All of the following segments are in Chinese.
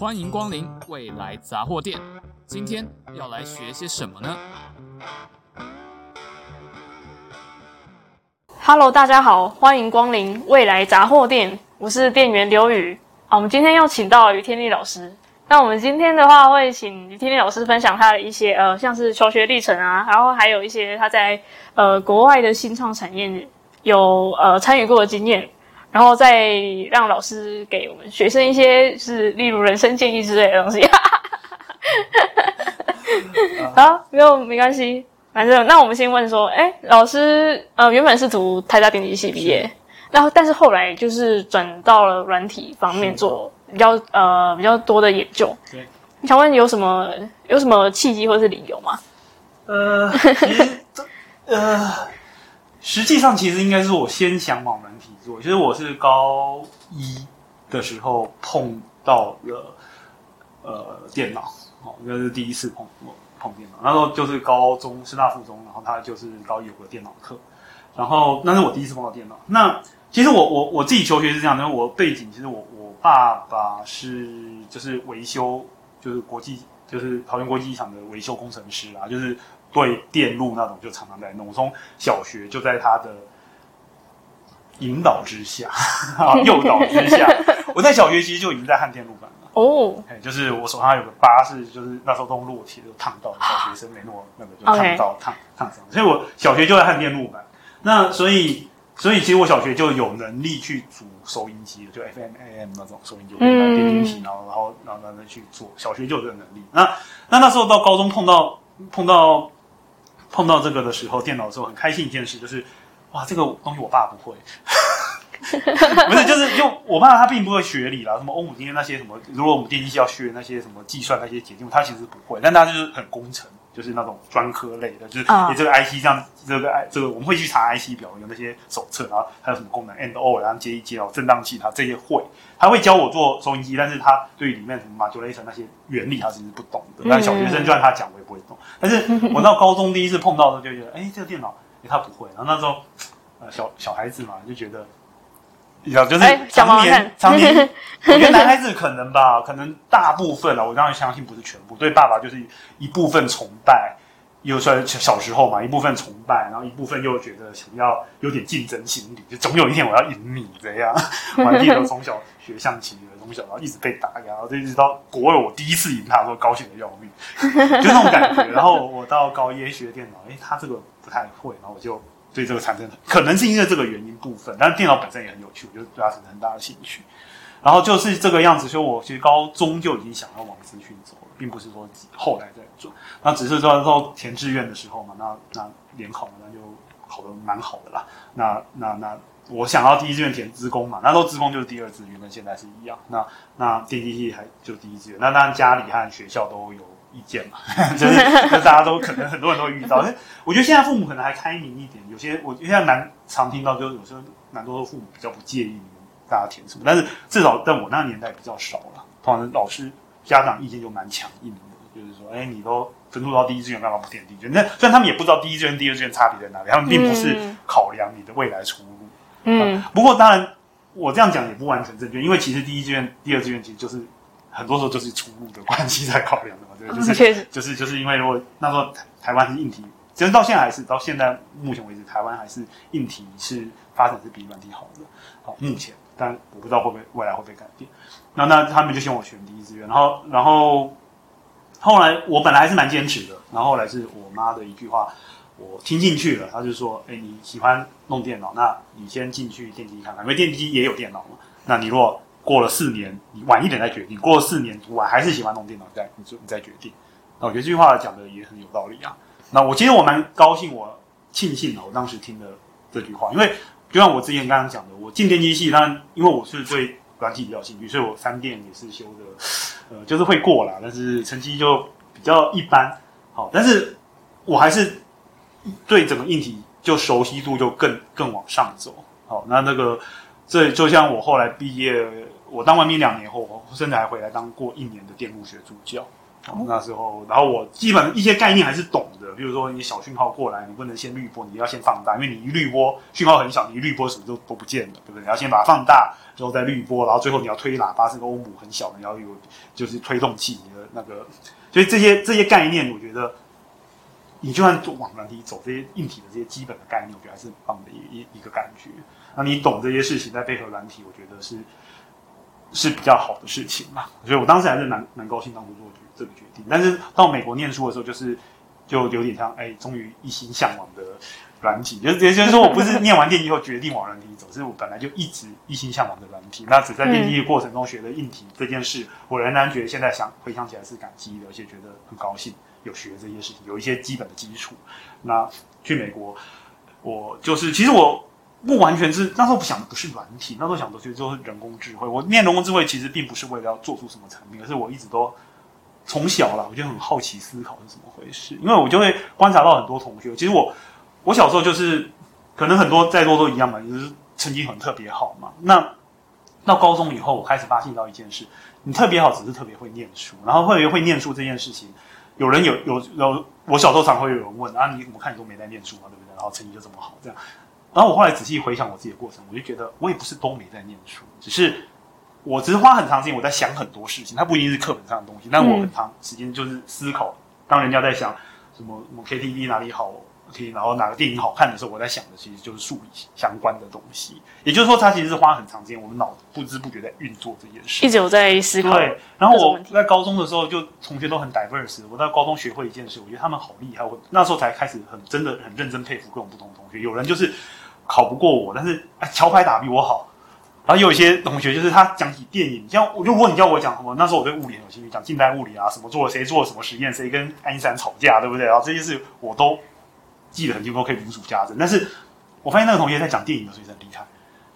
欢迎光临未来杂货店。今天要来学些什么呢？Hello，大家好，欢迎光临未来杂货店。我是店员刘宇。啊，我们今天要请到于天丽老师。那我们今天的话，会请于天丽老师分享他的一些呃，像是求学历程啊，然后还有一些他在呃国外的新创产业有呃参与过的经验。然后再让老师给我们学生一些是例如人生建议之类的东西。好，没有没关系，反正那我们先问说，哎，老师呃原本是读台大电机系毕业，然后但是后来就是转到了软体方面做比较呃比较多的研究。对，你想问有什么有什么契机或是理由吗？呃，其实呃。实际上，其实应该是我先想往软体其实我是高一的时候碰到了呃电脑，哦，那是第一次碰碰电脑。那时候就是高中师大附中，然后他就是高一有个电脑课，然后那是我第一次碰到电脑。那其实我我我自己求学是这样的，因为我背景其实我我爸爸是就是维修，就是国际就是桃园国际机场的维修工程师啊，就是。对电路那种就常常在弄，我从小学就在他的引导之下，啊，诱导之下，我在小学其实就已经在焊电路板了。哦，哎，就是我手上有个疤，是就是那时候都用烙铁就烫到小学生雷诺那个就烫到烫烫伤，所以我小学就在焊电路板。那所以所以其实我小学就有能力去组收音机，就 FM AM 那种收音机，电音机，然后然后然后然后去做，小学就有这个能力。那那那时候到高中碰到碰到。碰到这个的时候，电脑的时候很开心一件事就是，哇，这个东西我爸不会，不是，就是就我爸他并不会学理啦，什么欧姆定律那些什么，如果我们电机系要学那些什么计算那些解经，他其实不会，但他就是很工程，就是那种专科类的，就是你这个 IC 这样，这个 I 这个我们会去查 IC 表有那些手册，然后还有什么功能 and or 然后接一接哦，振荡器它这些会，他会教我做收音机，但是他对于里面什么 modulation 那些原理他其实不懂的，但小学生就算他讲我也不会懂。但是我到高中第一次碰到的时候就觉得，哎，这个电脑，哎，他不会。然后那时候，呃，小小孩子嘛，就觉得，要就是常年常年，我觉得男孩子可能吧，可能大部分了，我当然相信不是全部，对爸爸就是一部分崇拜。又算小时候嘛，一部分崇拜，然后一部分又觉得想要有点竞争心理，就总有一天我要赢你这样。我弟都从小学象棋的，从小然后一直被打压，然后一直到国二我第一次赢他，说高兴的要命，就那种感觉。然后我到高一学电脑，哎，他这个不太会，然后我就对这个产生，可能是因为这个原因部分，但是电脑本身也很有趣，我就对它产生很大的兴趣。然后就是这个样子，所以我其实高中就已经想要往资讯走了，并不是说后来再做。那只是说说填志愿的时候嘛，那那联考嘛，那就考得蛮好的啦。那那那我想要第一志愿填资工嘛，那时候资工就是第二志愿，跟现在是一样。那那电机系还就第一志愿。那当然家里和学校都有意见嘛，就是就大家都可能很多人都会遇到。我觉得现在父母可能还开明一点，有些我现在蛮常听到，就是有时候蛮多的父母比较不介意。大家填什么？但是至少在我那个年代比较少了。通常老师、家长意见就蛮强硬的，就是说，哎，你都分数到第一志愿，干嘛不填第一志愿？那虽然他们也不知道第一志愿、第二志愿差别在哪里，他们并不是考量你的未来出路。嗯，啊、不过当然，我这样讲也不完全正确，因为其实第一志愿、第二志愿其实就是很多时候就是出路的关系在考量的嘛。对，就是就是就是因为如果那时候台湾是硬体，其实到现在还是到现在目前为止，台湾还是硬体是发展是比软体好的。好，目前。但我不知道会不会未来会不会改变。那那他们就选我选第一志愿，然后然后后来我本来还是蛮坚持的，然后后来是我妈的一句话，我听进去了。他就说：“哎，你喜欢弄电脑，那你先进去电机看看，因为电机也有电脑嘛。那你如果过了四年，你晚一点再决定，过了四年我还是喜欢弄电脑，再你就你再决定。那我觉得这句话讲的也很有道理啊。那我其实我蛮高兴，我庆幸我当时听了这句话，因为。就像我之前刚刚讲的，我进电机系，当然因为我是对软体比较兴趣，所以我三电也是修的，呃，就是会过啦，但是成绩就比较一般。好，但是我还是对整个硬体就熟悉度就更更往上走。好，那那个这就像我后来毕业，我当完兵两年后，我甚至还回来当过一年的电路学助教。哦、那时候，然后我基本一些概念还是懂的，比如说你小讯号过来，你不能先滤波，你要先放大，因为你一滤波讯号很小，你一滤波什么都都不见了，对不对？你要先把它放大，之后再滤波，然后最后你要推喇叭是个欧姆很小的，你要有就是推动器，你的那个，所以这些这些概念，我觉得你就算做往软体走这些硬体的这些基本的概念，我觉得还是很棒的一一一个感觉。那你懂这些事情，再配合软体，我觉得是是比较好的事情嘛。所以我当时还是蛮蛮高兴当初做这个决定。但是到美国念书的时候，就是就有点像哎，终于一心向往的软体。就是也就是说，我不是念完电机以后决定往软体走，是我本来就一直一心向往的软体。那只在电机过程中学的硬体这件事，我仍然觉得现在想回想起来是感激的，而且觉得很高兴有学这些事情，有一些基本的基础。那去美国，我就是其实我。不完全是那时候想的不是软体，那时候想的其实就是人工智慧。我念人工智慧其实并不是为了要做出什么产品，而是我一直都从小啦，我就很好奇思考是怎么回事。因为我就会观察到很多同学，其实我我小时候就是可能很多在座都一样嘛，就是成绩很特别好嘛。那到高中以后，我开始发现到一件事：你特别好只是特别会念书，然后会会念书这件事情，有人有有有，我小时候常会有人问啊，你怎么看你都没在念书嘛，对不对？然后成绩就这么好，这样。然后我后来仔细回想我自己的过程，我就觉得我也不是都没在念书，只是我只是花很长时间我在想很多事情，它不一定是课本上的东西，但我很长时间就是思考。当人家在想什么什么 KTV 哪里好听，然后哪个电影好看的时候，我在想的其实就是数理相关的东西。也就是说，它其实是花很长时间，我们脑不知不觉在运作这件事。一直有在思考。对。然后我在高中的时候，就同学都很 diverse。我在高中学会一件事，我觉得他们好厉害。我那时候才开始很真的很认真佩服各种不同的同学。有人就是。考不过我，但是哎，桥牌打比我好。然后有一些同学，就是他讲起电影，像我，如果你叫我讲什么，那时候我对物理很有兴趣，讲近代物理啊，什么做了谁做了什么实验，谁跟爱因斯坦吵架，对不对？然后这些事我都记得很清楚，可以如数家珍。但是我发现那个同学在讲电影的时候也很厉害，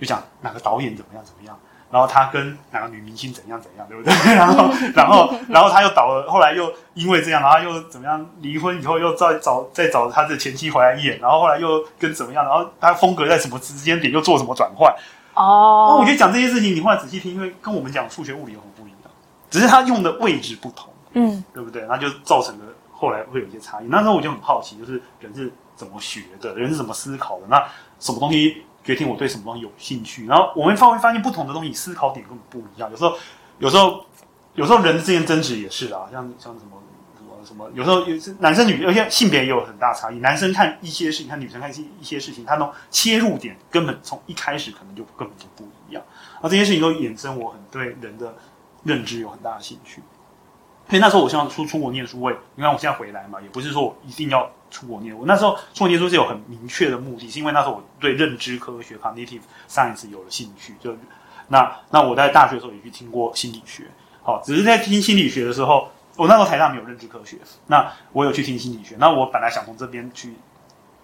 就讲哪个导演怎么样怎么样。然后他跟哪个女明星怎样怎样，对不对？然后，然后，然后他又倒了，后来又因为这样，然后又怎么样？离婚以后又再找再找他的前妻回来演，然后后来又跟怎么样？然后他风格在什么时间点又做什么转换？哦，那我觉得讲这些事情，你后来仔细听，因为跟我们讲数学物理有很不一样，只是他用的位置不同，嗯，对不对？那就造成了后来会有一些差异。那时候我就很好奇，就是人是怎么学的，人是怎么思考的？那什么东西？决定我对什么东西有兴趣，然后我们发会发现不同的东西思考点根本不一样。有时候，有时候，有时候人之间争执也是啊，像像什么什么什么，有时候有男生女，而且性别也有很大差异。男生看一些事情，看女生看一一些事情，他那种切入点根本从一开始可能就根本就不一样。而这些事情都衍生我很对人的认知有很大的兴趣。所以那时候我希望出出国念书，我也你看我现在回来嘛，也不是说我一定要。出国念，我那时候出国念书是有很明确的目的，是因为那时候我对认知科学 （cognitive science） 有了兴趣。就那那我在大学的时候也去听过心理学，好，只是在听心理学的时候，我那时候台大没有认知科学，那我有去听心理学。那我本来想从这边去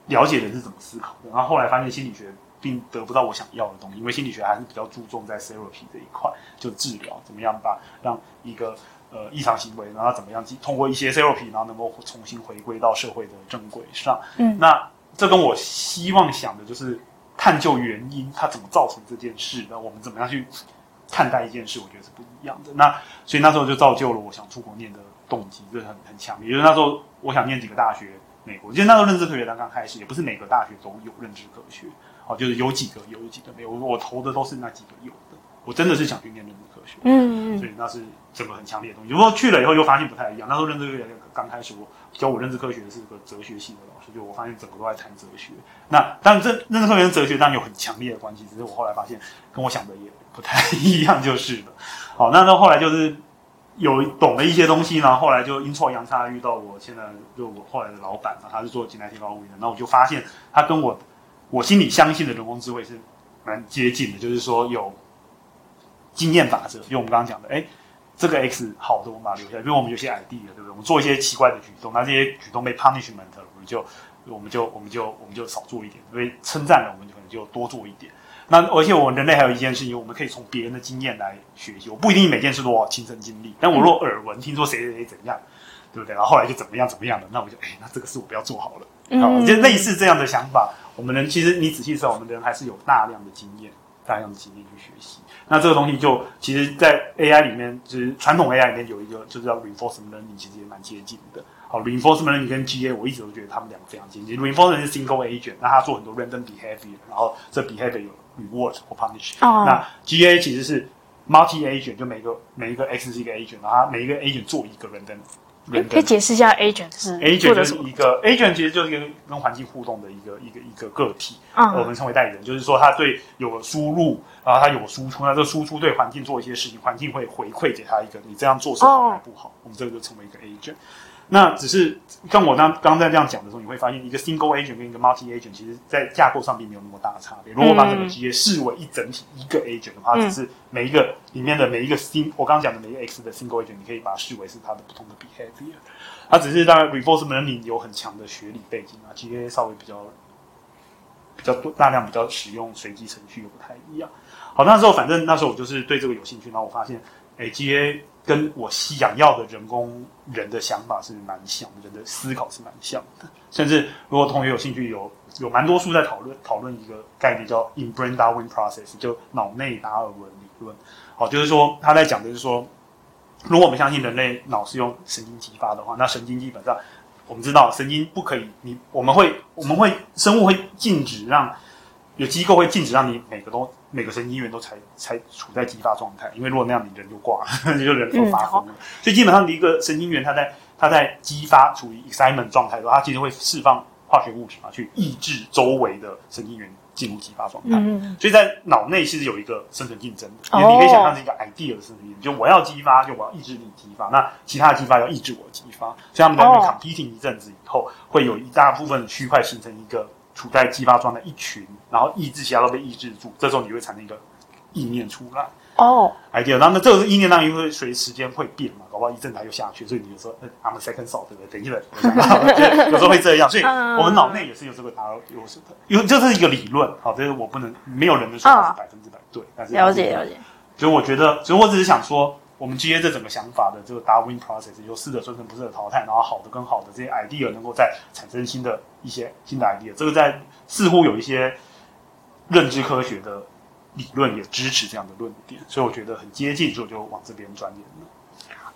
了解人是怎么思考的，然后后来发现心理学并得不到我想要的东西，因为心理学还是比较注重在 therapy 这一块，就治疗怎么样把让一个。呃，异常行为，然后怎么样？通过一些 therapy，然后能够重新回归到社会的正轨上。嗯，那这跟我希望想的就是探究原因，它怎么造成这件事，那我们怎么样去看待一件事？我觉得是不一样的。那所以那时候就造就了我想出国念的动机，就是很很强烈。就是那时候我想念几个大学，美国，就是那时候认知科学刚刚开始，也不是每个大学都有认知科学，哦，就是有几个有，有几个没有。我投的都是那几个有的，我真的是想去念认知科学。嗯，所以那是。整个很强烈的东西。如果去了以后又发现不太一样。那时候认知科学刚开始，我教我认知科学的是个哲学系的老师，就我发现整个都在谈哲学。那当然，这认知科学跟哲学当然有很强烈的关系，只是我后来发现跟我想的也不太 一样，就是了。好，那到后来就是有懂了一些东西，然后后来就阴错阳差遇到我现在就我后来的老板嘛，他是做近代提高物理的，那我就发现他跟我我心里相信的人工智慧是蛮接近的，就是说有经验法则，就我们刚刚讲的，哎。这个 X 好的，我们把它留下来。因为我们有些 idea，对不对？我们做一些奇怪的举动，那这些举动被 punishment 了，我们就我们就我们就我们就少做一点。因为称赞了，我们就可能就多做一点。那而且我们人类还有一件事情，我们可以从别人的经验来学习。我不一定每件事都要亲身经历，但我若耳闻听说谁谁谁怎样，对不对？然后后来就怎么样怎么样的，那我就哎，那这个事我不要做好了。好，就类似这样的想法。我们人其实你仔细说，我们人还是有大量的经验。大量的经验去学习。那这个东西就其实，在 AI 里面，就是传统 AI 里面有一个，就是叫 reinforcement learning，其实也蛮接近的。好，reinforcement learning 跟 GA，我一直都觉得他们两个非常接近。reinforcement 是 single agent，那它做很多 random behavior，然后这 behavior 有 reward 或 punish。哦。那 GA 其实是 multi agent，就每个每一个 X 是一个 agent，然后它每一个 agent 做一个 random。可以解释一下 agent 是 agent 就是一个 agent 其实就是一个跟环境互动的一个一个一个个体，啊、我们称为代理人，就是说他对有了输入，然后他有输出，那这输出对环境做一些事情，环境会回馈给他一个你这样做是好还不好，哦、我们这个就称为一个 agent。那只是像我刚刚在这样讲的时候，你会发现一个 single agent 跟一个 multi agent，其实在架构上并没有那么大的差别。如果把整个 G A 视为一整体一个 agent 的话，嗯、只是每一个里面的每一个 sin，我刚刚讲的每一个 x 的 single agent，你可以把它视为是它的不同的 behavior。它只是当然 reinforcement learning 有很强的学理背景啊，GA 稍微比较比较多大量比较使用随机程序又不太一样。好，那时候反正那时候我就是对这个有兴趣，然后我发现，哎，GA。跟我想要的人工人的想法是蛮像，人的思考是蛮像的。甚至如果同学有兴趣有，有蛮多书在讨论讨论一个概念叫 In-brain Darwin Process，就脑内达尔文理论。好，就是说他在讲的是说，如果我们相信人类脑是用神经激发的话，那神经基本上我们知道神经不可以，你我们会我们会生物会禁止让有机构会禁止让你每个都。每个神经元都才才处在激发状态，因为如果那样，你人就挂了，你就人都发疯了。嗯、所以基本上，一个神经元，它在它在激发处于 excitement 状态的时候，它其实会释放化学物质嘛，去抑制周围的神经元进入激发状态。嗯、所以在脑内其实有一个生存竞争的，哦、你可以想象是一个 idea 的生存竞争，就我要激发，就我要抑制你激发，那其他的激发要抑制我的激发，所以他们在那边 competing 一阵子以后，会有一大部分的区块形成一个。处在激发状态一群，然后抑制其他都被抑制住，这时候你会产生一个意念出来哦，idea。然后呢，这个意念当然会随时间会变嘛，搞不好一阵子又下去，所以你就说，I'm a second thought，对不对？等一等，有时候会这样，所以我们脑内也是有这个达有什么？因为这是一个理论，好，这是我不能没有人能说是百分之百对，但是了解了解。所以我觉得，所以我只是想说。我们接这整个想法的这个 Darwin process，就适者生存，不适者淘汰，然后好的跟好的这些 idea 能够再产生新的一些新的 idea，这个在似乎有一些认知科学的理论也支持这样的论点，所以我觉得很接近，所以我就往这边钻研了。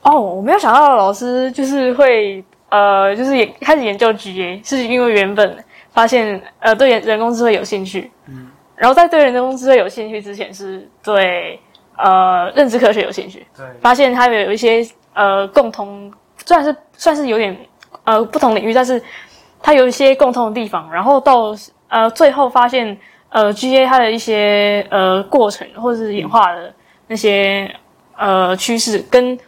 哦，我没有想到老师就是会呃，就是也开始研究 GA，是因为原本发现呃对人工智慧有兴趣，嗯，然后在对人工智慧有兴趣之前是对。呃，认知科学有兴趣，对，发现它有一些呃共同，虽然是算是有点呃不同领域，但是它有一些共同的地方。然后到呃最后发现，呃 GA 它的一些呃过程或者是演化的那些呃趋势，跟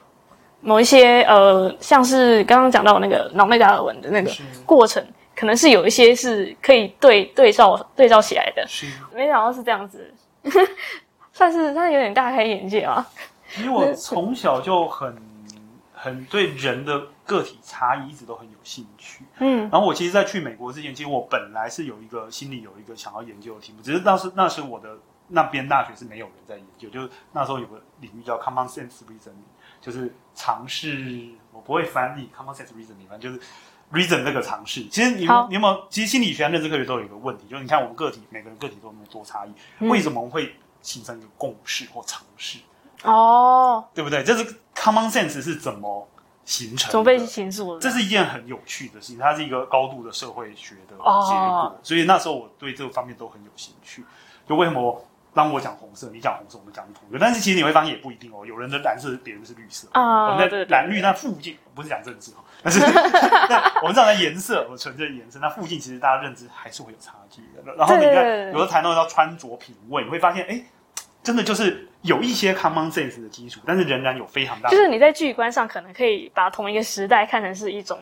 某一些呃像是刚刚讲到那个脑内达尔文的那个过程，可能是有一些是可以对对照对照起来的。没想到是这样子。算是，算是有点大开眼界啊！其实我从小就很很对人的个体差异一直都很有兴趣。嗯，然后我其实，在去美国之前，其实我本来是有一个心里有一个想要研究的题目，只是当时那时我的那边大学是没有人在研究，就是那时候有个领域叫 common sense reasoning，就是尝试，我不会翻译 common sense reasoning，反正就是 reason 这个尝试。其实你好你有没有？其实心理学、认知科学都有一个问题，就是你看我们个体，每个人个体都有那么多差异，嗯、为什么会？形成一个共识或常识哦，对不对？这是 common sense 是怎么形成的？怎么被形塑的？这是一件很有趣的事情，它是一个高度的社会学的结果。哦、所以那时候我对这个方面都很有兴趣。就为什么当我讲红色，你讲红色，我们讲同一个？但是其实你会发现也不一定哦。有人的蓝色，别人是绿色啊。我们在蓝绿那附近，不是讲政治哦，但是我们讲的颜色，我纯粹颜色，那附近其实大家认知还是会有差距的。然后你看，有的谈到要穿着品味，你会发现，哎。真的就是有一些 common sense 的基础，但是仍然有非常大的。就是你在剧观上可能可以把同一个时代看成是一种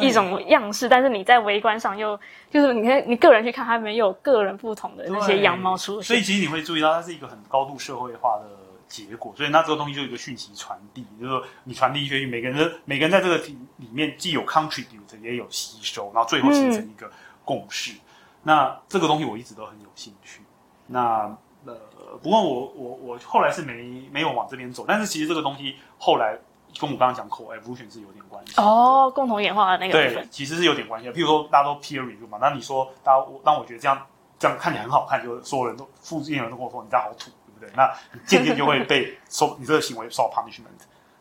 一种样式，但是你在微观上又就是你看你个人去看，它没有个人不同的那些样貌出现。所以其实你会注意到，它是一个很高度社会化的结果。所以那这个东西就有一个讯息传递，就是说你传递一些，每个人的每个人在这个里面既有 contribute 也有吸收，然后最后形成一个共识。嗯、那这个东西我一直都很有兴趣。那。呃，不过我我我后来是没没有往这边走，但是其实这个东西后来跟我刚刚讲 co-evolution 是有点关系哦，共同演化的那个部分对，其实是有点关系的。譬如说大家都 peer review 嘛，那你说，大家当我觉得这样这样看起来很好看，就所有人都附近人都跟我说你这样好土，对不对？那你渐渐就会被 受你这个行为受到 punishment，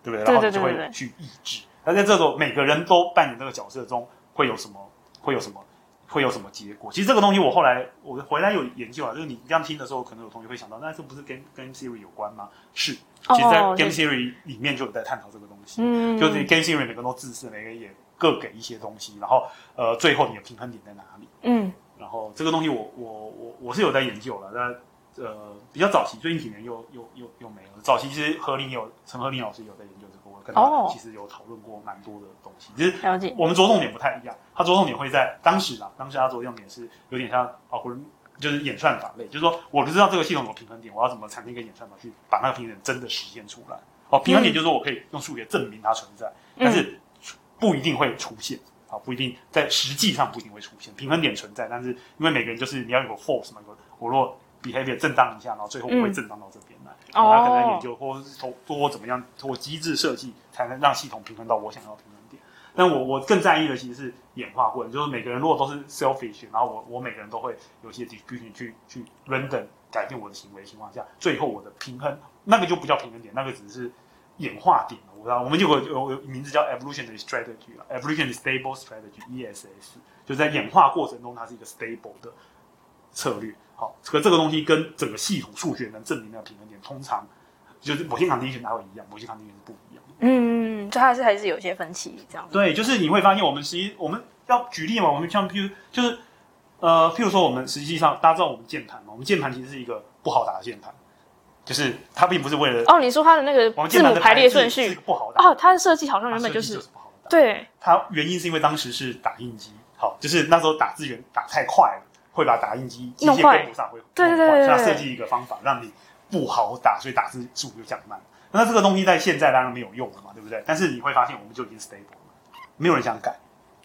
对不对？然后你就会去抑制。那在这种每个人都扮演这个角色中，会有什么？会有什么？会有什么结果？其实这个东西我后来我回来有研究啊，就是你这样听的时候，可能有同学会想到，那这不是跟 Game Theory 有关吗？是，其实，在 Game Theory 里面就有在探讨这个东西。嗯，就是 Game Theory 每个人都自私，每个人也各给一些东西，然后呃，最后你的平衡点在哪里？嗯，然后这个东西我我我我是有在研究了，那呃比较早期，最近几年又又又又没了。早期其实何林有陈何林老师有在研究这个。哦，其实有讨论过蛮多的东西，就是了解。我们着重点不太一样，他着重点会在当时啦，当时他着重点是有点像啊，或者就是演算法类，就是说我不知道这个系统有平衡点，我要怎么产生一个演算法去把那个平衡点真的实现出来。哦，平衡点就是说我可以用数学证明它存在，嗯、但是不一定会出现，啊，不一定在实际上不一定会出现平衡点存在，但是因为每个人就是你要有个 force 嘛，我若 behavior 震荡一下，然后最后我会震荡到这边。嗯他可能研究，或者是通过怎么样通过机制设计，才能让系统平衡到我想要平衡点。但我我更在意的其实是演化过程，就是每个人如果都是 selfish，然后我我每个人都会有些 distribution 去去 random 改变我的行为的情况下，最后我的平衡那个就不叫平衡点，那个只是演化点。我知道我们就有有有名字叫 evolutionary strategy 啊，evolutionary stable strategy（ESS），就在演化过程中它是一个 stable 的策略。好，可这个东西跟整个系统数学能证明的平衡点，通常就是某些 condition 还会一样，某些 condition 是不一样的。嗯，就还是还是有些分歧这样。对，就是你会发现，我们实际我们要举例嘛，我们像譬如就是呃，譬如说我们实际上大家知道我们键盘嘛，我们键盘其实是一个不好打的键盘，就是它并不是为了哦，你说它的那个字母排列顺序不好打哦，它的设计好像原本就是，就是不好打。对，它原因是因为当时是打印机，好，就是那时候打字员打太快了。会把打印机机械跟不上，会对对对，对，所以设计一个方法让你不好打，所以打字速度就降慢。那这个东西在现在当然没有用了嘛，对不对？但是你会发现，我们就已经 stable 了，没有人想改。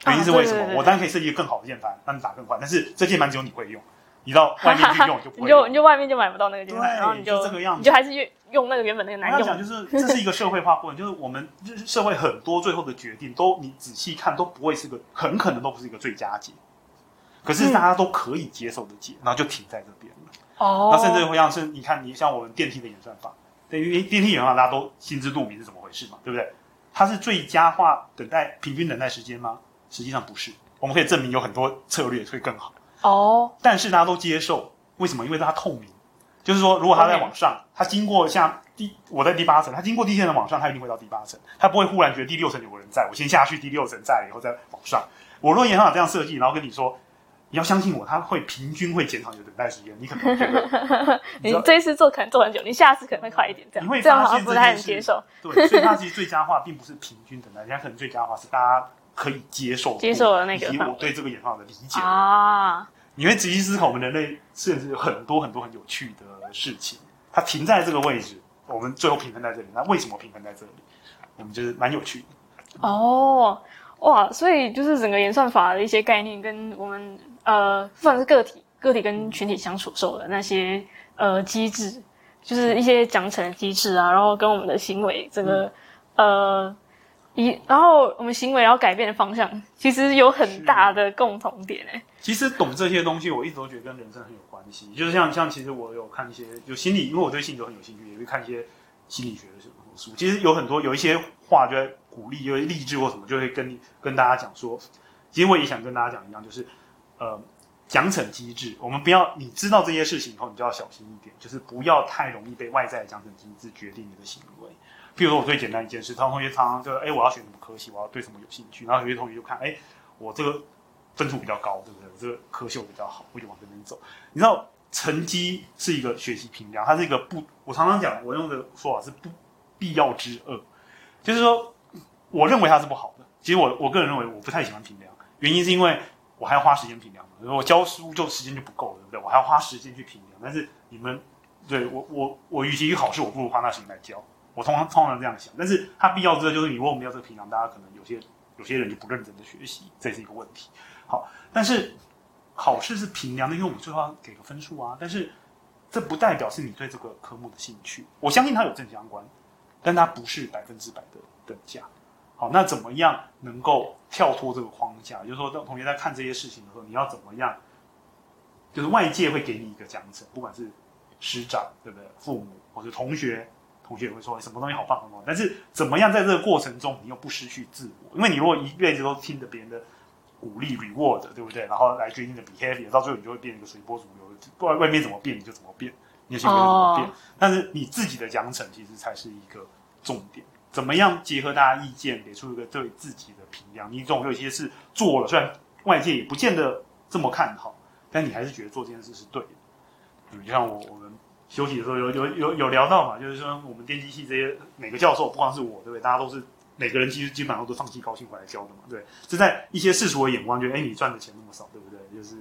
原因是为什么？啊、对对对对，我当然可以设计一个更好的键盘，让你打更快。但是这键盘只有你会用，你到外面去用就不会用。你就你就外面就买不到那个键盘，然后你就，就这个样子，你就还是用用那个原本那个难用。讲就是这是一个社会化过程，就是我们就是社会很多最后的决定都你仔细看都不会是个，很可能都不是一个最佳解。可是大家都可以接受的解，嗯、然后就停在这边了。哦，那甚至会像是你看，你像我们电梯的演算法，对于电梯演算法，大家都心知肚明是怎么回事嘛，对不对？它是最佳化等待平均等待时间吗？实际上不是。我们可以证明有很多策略会更好。哦，但是大家都接受，为什么？因为它透明。就是说，如果它在往上，它经过像第我在第八层，它经过第一线的往上，它一定会到第八层，它不会忽然觉得第六层有个人在，我先下去第六层，在了以后再往上。我若演算法这样设计，然后跟你说。你要相信我，它会平均会减少你的等待时间。你可能觉得 你这一次做可能做很久，你下次可能会快一点。这样，你会这样好像不太能接受。对，所以它其实最佳化并不是平均等待，人家可能最佳化是大家可以接受接受的那个。以及我对这个演化的理解啊，你会仔细思考，我们人类甚至有很多很多很有趣的事情，它停在这个位置，我们最后平衡在这里。那为什么平衡在这里？我们就是蛮有趣的。哦，哇，所以就是整个演算法的一些概念跟我们。呃，不管是个体、个体跟群体相处时候的那些呃机制，就是一些奖惩机制啊，然后跟我们的行为这个、嗯、呃一，然后我们行为要改变的方向，其实有很大的共同点诶。其实懂这些东西，我一直都觉得跟人生很有关系。就是像像，其实我有看一些就心理，因为我对心理很有兴趣，也会看一些心理学的什么书。其实有很多有一些话就在鼓励，因为励志或什么，就会跟你跟大家讲说，其实我也想跟大家讲一样，就是。呃，奖惩机制，我们不要你知道这些事情以后，你就要小心一点，就是不要太容易被外在的奖惩机制决定你的行为。譬如说，我最简单一件事，他同学常常就哎，我要选什么科系，我要对什么有兴趣，然后有些同学就看，哎，我这个分数比较高，对不对？我这个科秀比较好，我就往这边走。你知道，成绩是一个学习评量，它是一个不，我常常讲，我用的说法是不必要之恶，就是说，我认为它是不好的。其实我我个人认为，我不太喜欢评量，原因是因为。我还要花时间评量嘛？如果我教书就时间就不够了，对不对？我还要花时间去评量。但是你们对我我我，与其去考试，我不如花那时间来教。我通常通常这样想。但是它必要之恶就是，你如果没有这个评量，大家可能有些有些人就不认真的学习，这是一个问题。好，但是考试是评量的，因为我们最后要给个分数啊。但是这不代表是你对这个科目的兴趣。我相信它有正相关，但它不是百分之百的等价。好，那怎么样能够跳脱这个框架？就是说，当同学在看这些事情的时候，你要怎么样就是外界会给你一个奖惩，不管是师长对不对，父母或者同学，同学也会说什么东西好棒很棒，但是怎么样在这个过程中你又不失去自我？因为你如果一辈子都听着别人的鼓励 reward，对不对？然后来决定的 behavior，到最后你就会变一个随波逐流，不管外面怎么变你就怎么变，你的行为怎么变。但是你自己的奖惩其实才是一个重点。怎么样结合大家意见，给出一个对自己的评价？你总有一些事做了，虽然外界也不见得这么看好，但你还是觉得做这件事是对的。嗯，就像我我们休息的时候有有有有聊到嘛，就是说我们电机系这些每个教授，不光是我，对不对？大家都是每个人其实基本上都放弃高薪回来教的嘛，对。就在一些世俗的眼光，觉得哎，你赚的钱那么少，对不对？就是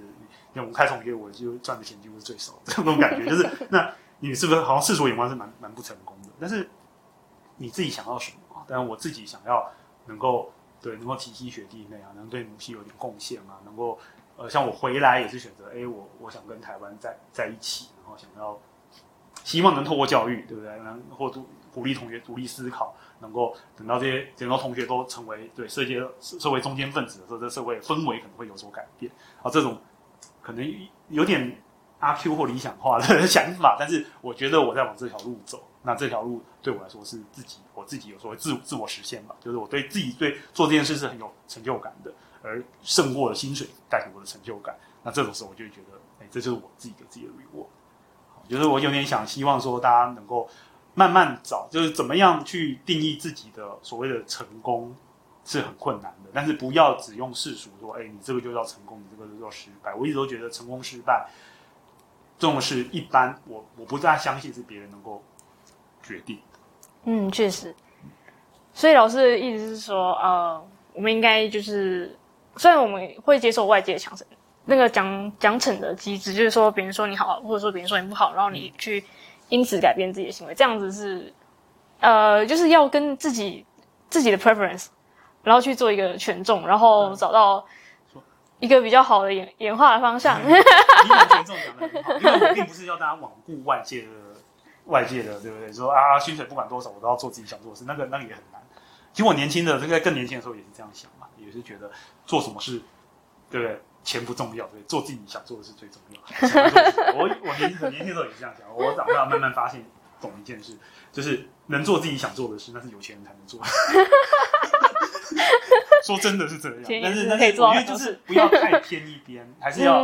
像我们开同学，我就赚的钱几乎是最少的这种感觉，就是那你是不是好像世俗眼光是蛮蛮不成功的？但是。你自己想要什么啊？但是我自己想要能够对能够体系学弟妹啊，能对母系有点贡献啊，能够呃像我回来也是选择，哎，我我想跟台湾在在一起，然后想要希望能透过教育，对不对？能或鼓鼓励同学独立思考，能够等到这些等到同学都成为对社会社会中坚分子的时候，这社会氛围可能会有所改变。啊，这种可能有点阿 Q 或理想化的 想法，但是我觉得我在往这条路走。那这条路对我来说是自己，我自己有所谓自自我实现吧，就是我对自己对做这件事是很有成就感的，而胜过了薪水带给我的成就感。那这种时候我就觉得，哎，这就是我自己给自己的 reward。就是我有点想希望说，大家能够慢慢找，就是怎么样去定义自己的所谓的成功是很困难的，但是不要只用世俗说，哎，你这个就叫成功，你这个就叫失败。我一直都觉得成功失败这种事一般，我我不大相信是别人能够。决定，嗯，确实，所以老师的意思是说，呃，我们应该就是，虽然我们会接受外界的奖惩，那个奖奖惩的机制，就是说别人说你好，或者说别人说你不好，然后你去因此改变自己的行为，这样子是，呃，就是要跟自己自己的 preference，然后去做一个权重，然后找到一个比较好的演演化的方向。你把权重讲得很好，因为我并不是要大家罔顾外界的。外界的对不对？说啊，薪水不管多少，我都要做自己想做的事，那个那个也很难。其实我年轻的，这个更年轻的时候也是这样想嘛，也是觉得做什么事，对不对？钱不重要，对，做自己想做的事最重要。想做我 我年很年轻的时候也是这样想，我长大慢慢发现懂一件事，就是能做自己想做的事，那是有钱人才能做。说真的是这样，但是但是我觉得就是不要太偏一边，还是要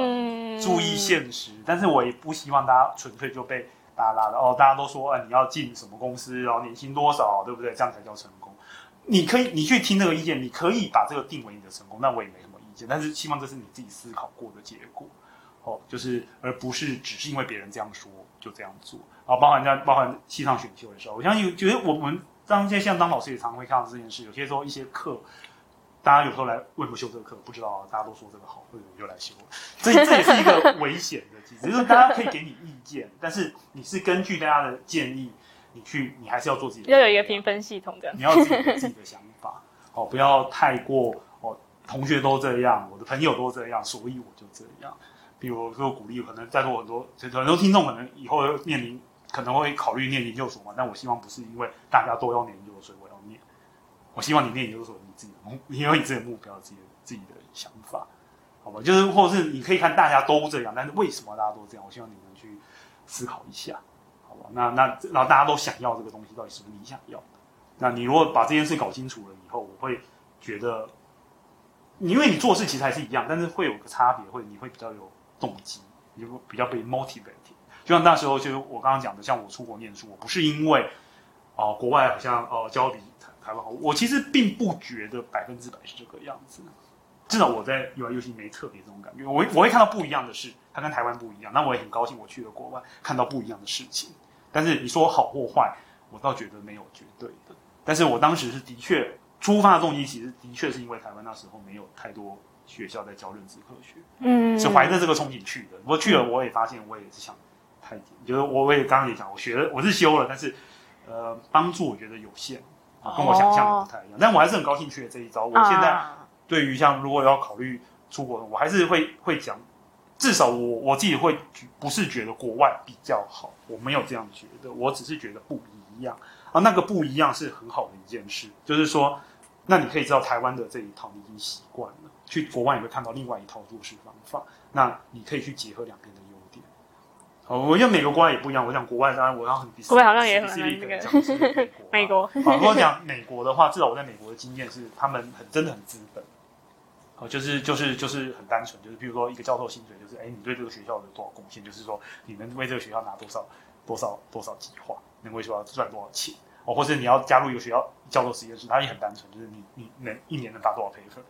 注意现实。嗯、但是我也不希望大家纯粹就被。大拉的哦，大家都说，哎，你要进什么公司，然后年薪多少，对不对？这样才叫成功。你可以，你去听这个意见，你可以把这个定为你的成功，那我也没什么意见。但是希望这是你自己思考过的结果，哦，就是而不是只是因为别人这样说就这样做。然后包含在包含系上选修的时候，我相信觉得我们当现在像当老师也常会看到这件事。有些时候一些课。大家有时候来为什么修这个课？不知道啊，大家都说这个好，为什么就来修？这这也是一个危险的机制，就是大家可以给你意见，但是你是根据大家的建议，你去，你还是要做自己的，要有一个评分系统的，你要自己有自己的想法，哦，不要太过哦，同学都这样，我的朋友都这样，所以我就这样。比如说鼓励，可能在座很多很多听众可能以后面临可能会考虑念研究所嘛，但我希望不是因为大家都要念研究所，我要念，我希望你念研究所。自己的，你有你自己的目标，自己的自己的想法，好吧？就是，或者是你可以看大家都这样，但是为什么大家都这样？我希望你们去思考一下，好吧？那那然后大家都想要这个东西，到底是不是你想要的？那你如果把这件事搞清楚了以后，我会觉得，因为你做事其实还是一样，但是会有个差别，会你会比较有动机，你会比较被 motivated。就像那时候，就是我刚刚讲的，像我出国念书，我不是因为哦、国外好像哦、呃、教比。台湾好，我其实并不觉得百分之百是这个样子。至少我在 UI 游戏没特别这种感觉。我我会看到不一样的事，它跟台湾不一样。那我也很高兴，我去了国外，看到不一样的事情。但是你说好或坏，我倒觉得没有绝对的。但是我当时是的确出发的动机，其实的确是因为台湾那时候没有太多学校在教认知科学，嗯，是怀着这个憧憬去的。我去了，我也发现我也是想太紧，就是我我也刚刚也讲，我学了，我是修了，但是呃，帮助我觉得有限。跟我想象的不太一样，但我还是很高兴去了这一招。我现在对于像如果要考虑出国，我还是会会讲，至少我我自己会不是觉得国外比较好，我没有这样觉得，我只是觉得不一样啊。那个不一样是很好的一件事，就是说，那你可以知道台湾的这一套你已经习惯了，去国外你会看到另外一套做事方法。那你可以去结合两边的。好，我觉得每个国外也不一样。我讲国外，当然我要很国外好像也很那个美国。如果讲美国的话，至少我在美国的经验是，他们很真的很资本。哦，就是就是就是很单纯，就是比如说一个教授薪水，就是哎，你对这个学校有多少贡献？就是说你能为这个学校拿多少多少多少计划，能为学校赚多少钱？哦，或者你要加入一个学校教授实验室，它也很单纯，就是你你能一年能发多少 paper？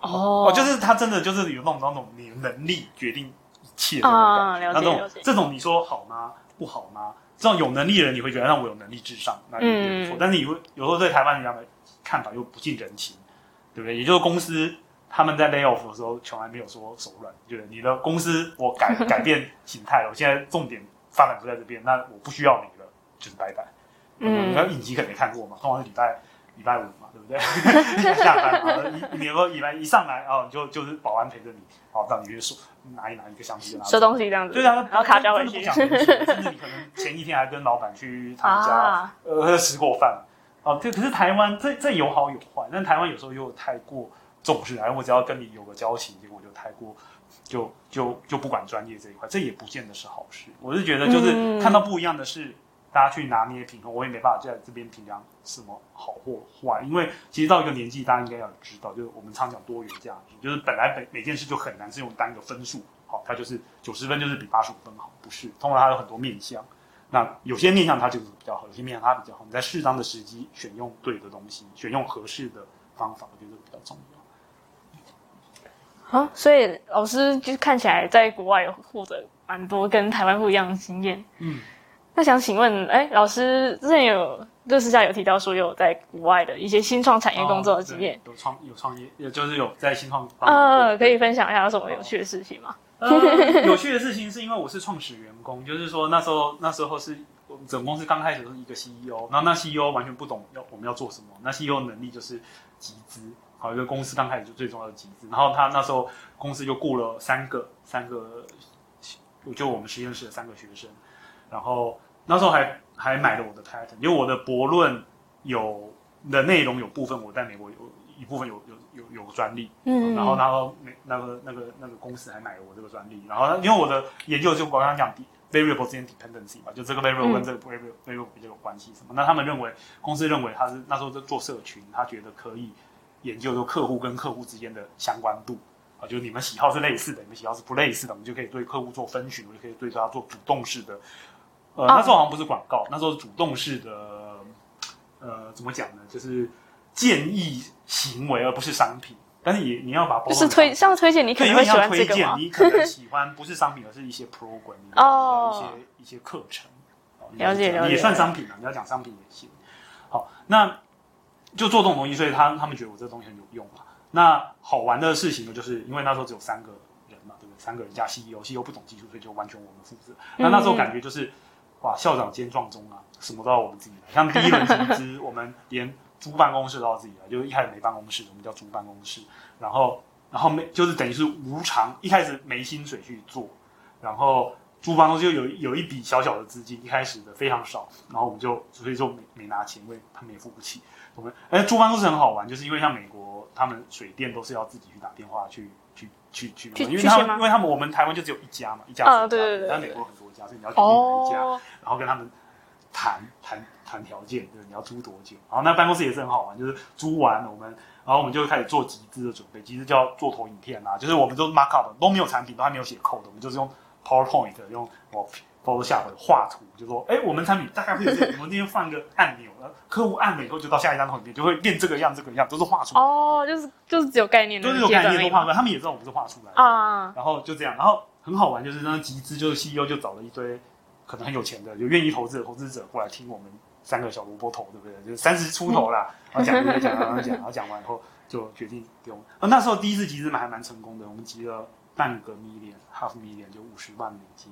哦，哦，就是他真的就是有那种那种你能力决定一切的那种，那种这种你说好吗？不好吗？这种有能力的人你会觉得让我有能力至上，那也不错。嗯、但是你会有时候对台湾人家的看法又不近人情，对不对？也就是公司他们在 lay off 的时候从来没有说手软，就是你的公司我改 改变形态了，我现在重点发展不在这边，那我不需要你了，就是拜拜。嗯，你看影集可能没看过嘛，通常是礼拜礼拜五嘛，对不对？下班啊，一比如说礼拜一上来哦，就就是保安陪着你，哦，让你去收拿一拿一个箱子收东西这样子，对啊，然后卡交回去，甚 至你可能前一天还跟老板去他们家、啊、呃吃过饭，哦，这，可是台湾这这有好有坏，但台湾有时候又太过重视，然后我只要跟你有个交情，结果就太过就就就不管专业这一块，这也不见得是好事。我是觉得就是看到不一样的是。嗯大家去拿捏平衡，我也没办法在这边评量什么好或坏，因为其实到一个年纪，大家应该要知道，就是我们常讲多元价值，就是本来每每件事就很难是用单个分数，好，它就是九十分就是比八十五分好，不是，通常它有很多面向，那有些面向它就是比较好，有些面向它比较好，你在适当的时机选用对的东西，选用合适的方法，我觉得比较重要。好，所以老师就看起来在国外有获得蛮多跟台湾不一样的经验，嗯。那想请问，哎，老师之前有就私下有提到说有在国外的一些新创产业工作的经验，哦、有创有创业，也就是有在新创。呃，可以分享一下有什么有趣的事情吗？呃、有趣的事情是因为我是创始员工，就是说那时候那时候是我们整公司刚开始是一个 CEO，然后那 CEO 完全不懂要我们要做什么，那 CEO 能力就是集资，好一个公司刚开始就最重要的集资，然后他那时候公司就雇了三个三个，就我们实验室的三个学生。然后那时候还还买了我的 patent，因为我的博论有的内容有部分我在美国有一部分有有有有专利，嗯，然后然后那那个那个那个公司还买了我这个专利，然后因为我的研究就我刚刚讲 variable 之间 dependency 嘛，就这个 variable 跟这个 variable variable 比较有关系什么，那他们认为公司认为他是那时候在做社群，他觉得可以研究就客户跟客户之间的相关度。就是你们喜好是类似的，你们喜好是不类似的，我们就可以对客户做分群，我就可以对他做主动式的。呃，那时候好像不是广告，那时候是主动式的，呃，怎么讲呢？就是建议行为，而不是商品。但是也你要把包就是推像推荐，你可能会喜欢这个吗？你可能喜欢不是商品，而是一些 program 哦，一些一些课程。了解了解，也算商品啊，你要讲商品也行。好，那就做这种东西，所以他他们觉得我这个东西很有用嘛。那好玩的事情呢，就是因为那时候只有三个人嘛，对不对？三个人加 CEO，CEO 不懂技术，所以就完全我们负责。那那时候感觉就是。哇，校长兼撞钟啊，什么都要我们自己来。像第一轮集资，我们连租办公室都要自己来，就是一开始没办公室，我们叫租办公室。然后，然后没就是等于是无偿，一开始没薪水去做，然后租办公室就有有一笔小小的资金，一开始的非常少，然后我们就所以就没没拿钱，因为他们也付不起。我们哎，租办公室很好玩，就是因为像美国，他们水电都是要自己去打电话去去去去，因为他们因为他们我们台湾就只有一家嘛，一家，啊，对对对，但美国很多家。所以你要决定哪一家，然后跟他们谈谈谈条件，对你要租多久。然后那办公室也是很好玩，就是租完我们，然后我们就开始做集资的准备。集资就要做投影片啊，就是我们都 mark up 都没有产品，都还没有写 code，我们就是用 PowerPoint 用我 Photoshop 画图，就说，哎，我们产品大概会这样，我们那边放一个按钮，客户按了以后就到下一张投影片，就会变这个样，这个样，都是画出来。哦，就是就是只有概念，就是有概念都画出来，他们也知道我们是画出来。啊。然后就这样，然后。很好玩，就是那集资，就是 CEO 就找了一堆可能很有钱的、有愿意投资的投资者过来听我们三个小萝卜头，对不对？就三十出头啦，然后讲讲讲讲讲，然后讲完以后就决定给我们。那时候第一次集资嘛还蛮成功的，我们集了半个 million，half million 就五十万美金。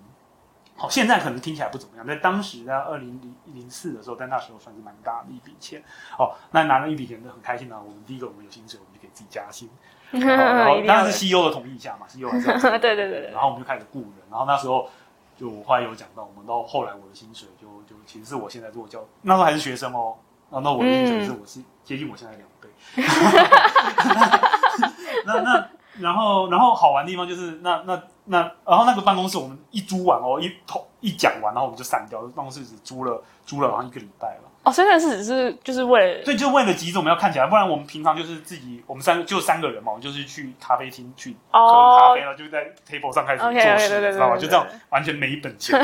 好，现在可能听起来不怎么样，在当时在二零零零四的时候，在那时候算是蛮大的一笔钱。哦，那拿了一笔钱就很开心呢。我们第一个我们有薪水，我们就给自己加薪。然后当然是 CEO 的同意下嘛，CEO 还是 对对对对。然后我们就开始雇人，然后那时候就我后来有讲到，我们到后来我的薪水就就其实是我现在做教，那时候还是学生哦，然后那我的薪水是我是接近我现在两倍。那那然后然后好玩的地方就是那那那，然后那个办公室我们一租完哦，一通一讲完，然后我们就散掉。办公室只租了租了好像一个礼拜吧。哦，所以那是只是就是为了，对，就为了急着我们要看起来，不然我们平常就是自己，我们三个就三个人嘛，我们就是去咖啡厅去喝咖啡了，就在 table 上开始做事，知道吗？就这样完全没本钱，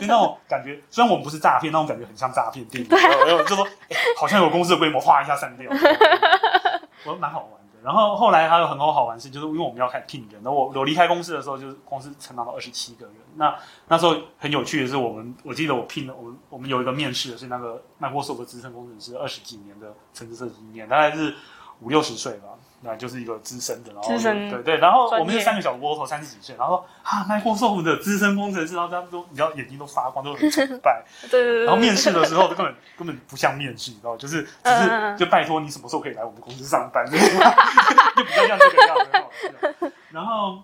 就那种感觉。虽然我们不是诈骗，那种感觉很像诈骗电影，就说好像有公司的规模，哗一下散掉，我说蛮好玩。然后后来还有很多好玩事，就是因为我们要开始聘人。然后我我离开公司的时候，就是公司成长到二十七个人。那那时候很有趣的是，我们我记得我聘了我们我们有一个面试的是那个 Microsoft 的资深工程师，二十几年的城市设计经验，大概是五六十岁吧。那就是一个资深的，然后对对，然后我们是三个小窝头，三十几岁，然后说啊，Microsoft 的资深工程师，然后他们都，你知道眼睛都发光，都很崇拜。对对对。然后面试的时候，都根本根本不像面试，你知道，就是只是就拜托你什么时候可以来我们公司上班，就比较像这个样子。然后，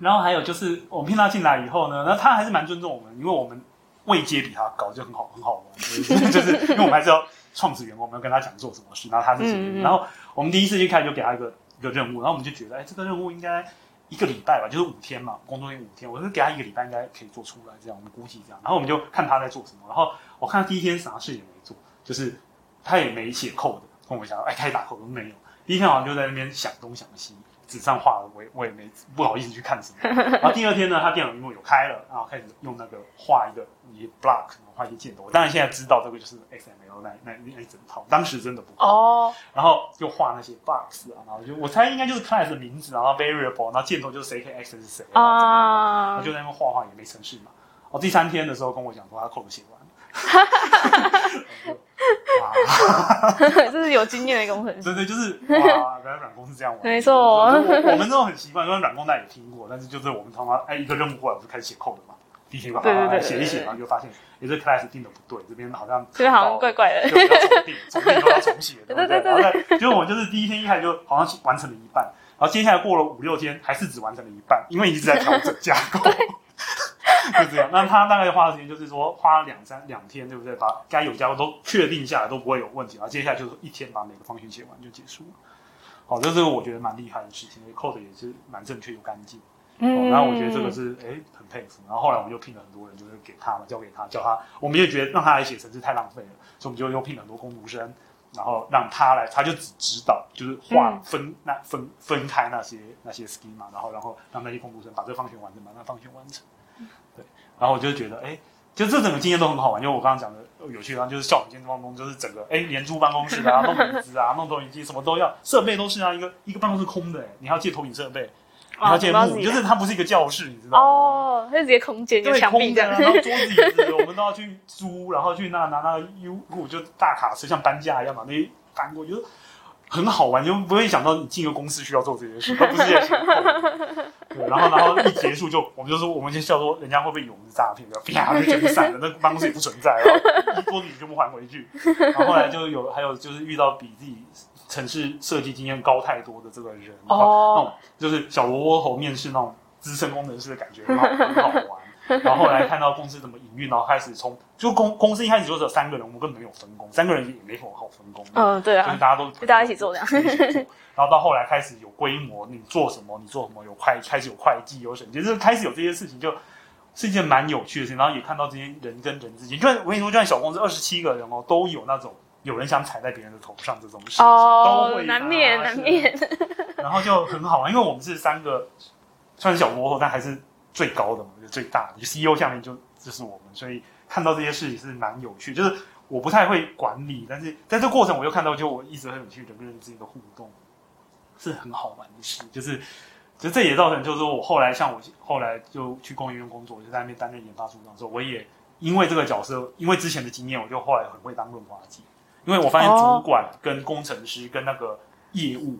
然后还有就是我们聘他进来以后呢，那他还是蛮尊重我们，因为我们位阶比他高，就很好很好玩，就是因为我们还是要。创始员工，我们要跟他讲做什么事，然后他是谁？嗯嗯，然后我们第一次一开始就给他一个一个任务，然后我们就觉得，哎，这个任务应该一个礼拜吧，就是五天嘛，工作天五天，我就给他一个礼拜应该可以做出来，这样我们估计这样。然后我们就看他在做什么，然后我看他第一天啥事也没做，就是他也没写 code，跟我想，哎，开始打 code 都没有。第一天好像就在那边想东想西。纸上画的，我也我也没不好意思去看什么。然后第二天呢，他电脑屏幕有开了，然后开始用那个画一个一 block，然后画一些箭头。我当然现在知道这个就是 XML 那那那一整套，当时真的不会。哦。然后就画那些 box 啊，然后就我猜应该就是 class 的名字，然后 variable，然后箭头就是谁可以 access 谁啊。就在那边画画，也没程式嘛。哦，第三天的时候跟我讲说他 code 写完了。哇，这是有经验的工程师。对对，就是哇，原来软工是这样玩。没错，我们这种很习惯，因为软工大家也听过，但是就是我们常常哎一个任务过来，我就开始写 code 嘛，第一天把它写一写，然后就发现，哎，这 class 定的不对，这边好像这边好像怪怪的，就要重定，重定都要重写，对对对对。然后就我就是第一天一开始就好像完成了一半，然后接下来过了五六天，还是只完成了一半，因为一直在调整架构。就这样，那他大概花的时间就是说花两三两天，对不对？把该有家伙都确定下来，都不会有问题。然后接下来就是一天把每个 function 写完就结束了。好，这这个我觉得蛮厉害的事情，因为 code 也是蛮正确又干净。嗯，然后我觉得这个是哎很佩服。然后后来我们就聘了很多人，就是给他嘛，交给他，叫他。我们也觉得让他来写程式太浪费了，所以我们就又聘了很多工读生，然后让他来，他就只指导，就是画分那分分开那些那些 schema，然后然后让那些工读生把这个 function 完成，把那 function 完成。对，然后我就觉得，哎，就这整个经验都很好玩。因为我刚刚讲的有趣的地方，就是校园兼办公，就是整个哎连租办公室啊，弄椅子啊，弄投影机，什么都要，设备都是啊，一个一个办公室空的，哎，你还要借投影设备，你要借幕，就是它不是一个教室，你知道吗？哦，它直接空间，就墙壁这样，然后桌子椅子我们都要去租，然后去那拿那个 U 库，就大卡车像搬家一样把，那搬过去。很好玩，就不会想到你进一个公司需要做这些事，都不是这些事。对，然后然后一结束就，我们就说，我们就笑说，人家会不会以为我们是诈骗？啪就全散了，那办公室也不存在，然 后一桌子全部还回去。然后后来就有还有就是遇到比自己城市设计经验高太多的这个人，哦，那种就是小窝窝头面试那种资深工程师的感觉，很好很好玩。然后后来看到公司怎么营运，然后开始从就公公司一开始就只有三个人，我们根本没有分工，三个人也没什么好分工。嗯，对啊，就是大家都大家一起做这样。然后到后来开始有规模，你做什么，你做什么，有会开始有会计，有审计，就是开始有这些事情，就是一件蛮有趣的事情。然后也看到这些人跟人之间，就算我跟你说，就算小公司二十七个人哦，都有那种有人想踩在别人的头上这种事情，哦，都会难免难免。然后就很好玩，因为我们是三个，算是小窝头，但还是。最高的嘛，就最大的，就 CEO 下面就就是我们，所以看到这些事情是蛮有趣。就是我不太会管理，但是在这过程我又看到，就我一直很有趣人跟人之间的互动，是很好玩的事。就是，就这也造成，就是说我后来像我后来就去工研院工作，我就在那边担任研发组长的时候，我也因为这个角色，因为之前的经验，我就后来很会当润滑剂，因为我发现主管跟工程师跟那个业务